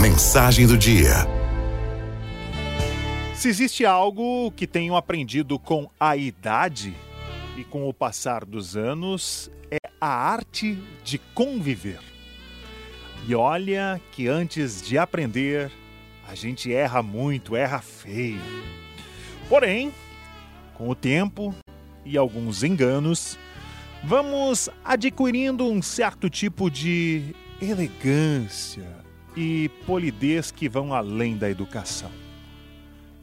Mensagem do dia. Se existe algo que tenho aprendido com a idade e com o passar dos anos, é a arte de conviver. E olha que antes de aprender, a gente erra muito, erra feio. Porém, com o tempo e alguns enganos, vamos adquirindo um certo tipo de elegância e polidez que vão além da educação.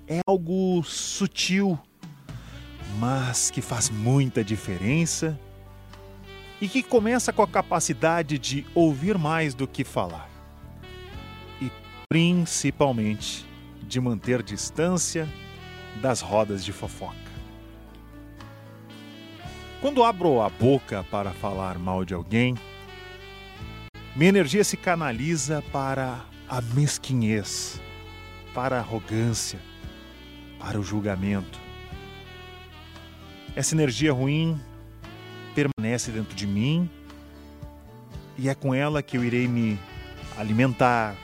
É algo sutil, mas que faz muita diferença e que começa com a capacidade de ouvir mais do que falar. E principalmente de manter distância das rodas de fofoca. Quando abro a boca para falar mal de alguém, minha energia se canaliza para a mesquinhez, para a arrogância, para o julgamento. Essa energia ruim permanece dentro de mim e é com ela que eu irei me alimentar,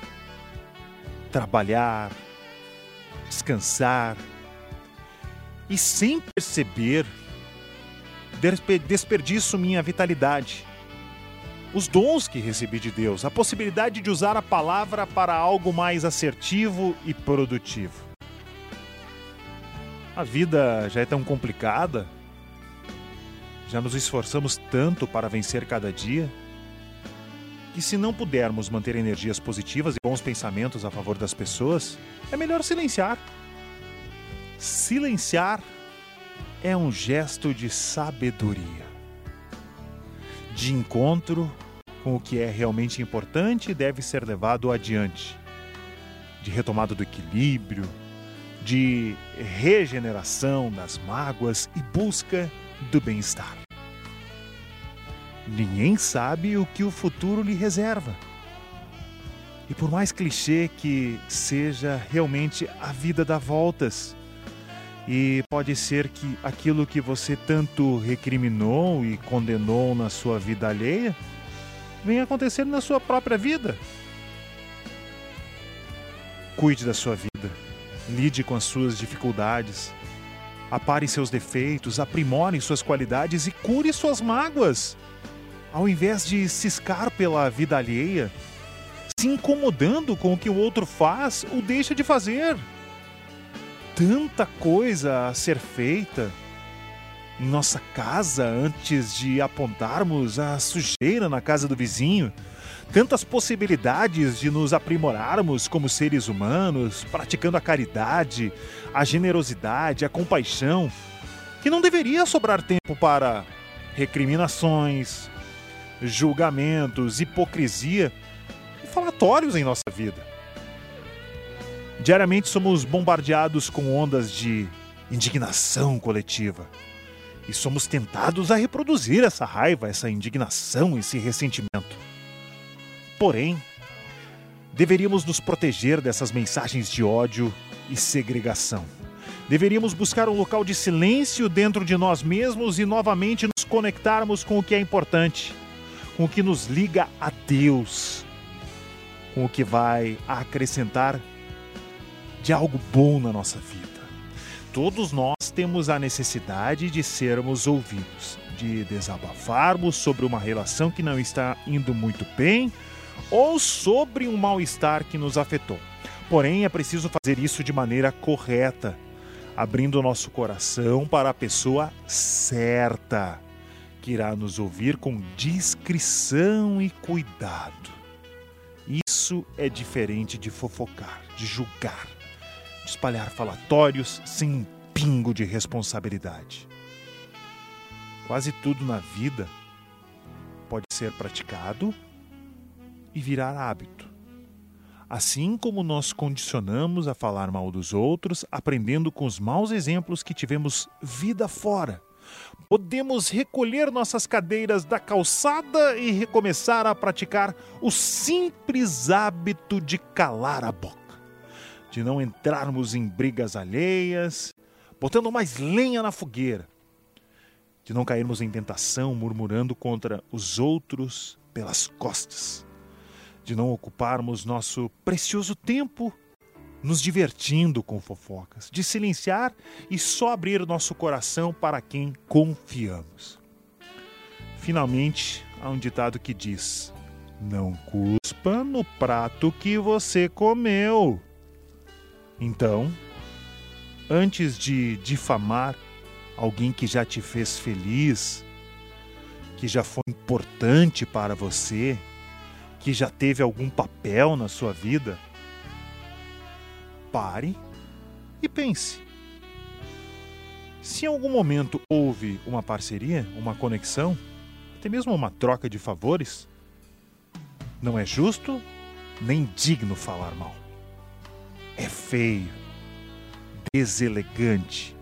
trabalhar, descansar e sem perceber desperdiço minha vitalidade, os dons que recebi de Deus, a possibilidade de usar a palavra para algo mais assertivo e produtivo. A vida já é tão complicada, já nos esforçamos tanto para vencer cada dia, que se não pudermos manter energias positivas e bons pensamentos a favor das pessoas, é melhor silenciar. Silenciar é um gesto de sabedoria, de encontro com o que é realmente importante e deve ser levado adiante, de retomada do equilíbrio, de regeneração das mágoas e busca do bem-estar. Ninguém sabe o que o futuro lhe reserva. E por mais clichê que seja, realmente a vida dá voltas e pode ser que aquilo que você tanto recriminou e condenou na sua vida alheia venha acontecer na sua própria vida. Cuide da sua vida, lide com as suas dificuldades, apare seus defeitos, aprimore suas qualidades e cure suas mágoas. Ao invés de ciscar pela vida alheia, se incomodando com o que o outro faz ou deixa de fazer tanta coisa a ser feita em nossa casa antes de apontarmos a sujeira na casa do vizinho, tantas possibilidades de nos aprimorarmos como seres humanos, praticando a caridade, a generosidade, a compaixão, que não deveria sobrar tempo para recriminações, julgamentos, hipocrisia e falatórios em nossa vida. Diariamente somos bombardeados com ondas de indignação coletiva. E somos tentados a reproduzir essa raiva, essa indignação, esse ressentimento. Porém, deveríamos nos proteger dessas mensagens de ódio e segregação. Deveríamos buscar um local de silêncio dentro de nós mesmos e novamente nos conectarmos com o que é importante, com o que nos liga a Deus, com o que vai acrescentar de algo bom na nossa vida. Todos nós temos a necessidade de sermos ouvidos, de desabafarmos sobre uma relação que não está indo muito bem ou sobre um mal-estar que nos afetou. Porém, é preciso fazer isso de maneira correta, abrindo nosso coração para a pessoa certa, que irá nos ouvir com discrição e cuidado. Isso é diferente de fofocar, de julgar de espalhar falatórios sem pingo de responsabilidade. Quase tudo na vida pode ser praticado e virar hábito. Assim como nós condicionamos a falar mal dos outros, aprendendo com os maus exemplos que tivemos vida fora. Podemos recolher nossas cadeiras da calçada e recomeçar a praticar o simples hábito de calar a boca de não entrarmos em brigas alheias, botando mais lenha na fogueira, de não cairmos em tentação murmurando contra os outros pelas costas, de não ocuparmos nosso precioso tempo nos divertindo com fofocas, de silenciar e só abrir nosso coração para quem confiamos. Finalmente, há um ditado que diz: Não cuspa no prato que você comeu. Então, antes de difamar alguém que já te fez feliz, que já foi importante para você, que já teve algum papel na sua vida, pare e pense. Se em algum momento houve uma parceria, uma conexão, até mesmo uma troca de favores, não é justo nem digno falar mal. É feio, deselegante,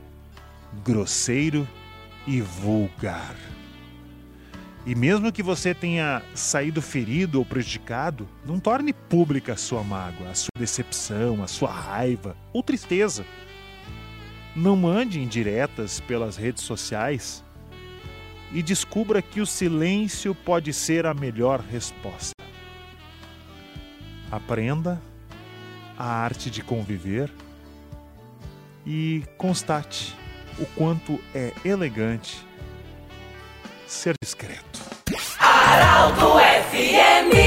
grosseiro e vulgar. E mesmo que você tenha saído ferido ou prejudicado, não torne pública a sua mágoa, a sua decepção, a sua raiva ou tristeza. Não mande indiretas pelas redes sociais e descubra que o silêncio pode ser a melhor resposta. Aprenda a arte de conviver e constate o quanto é elegante ser discreto. Arauto FM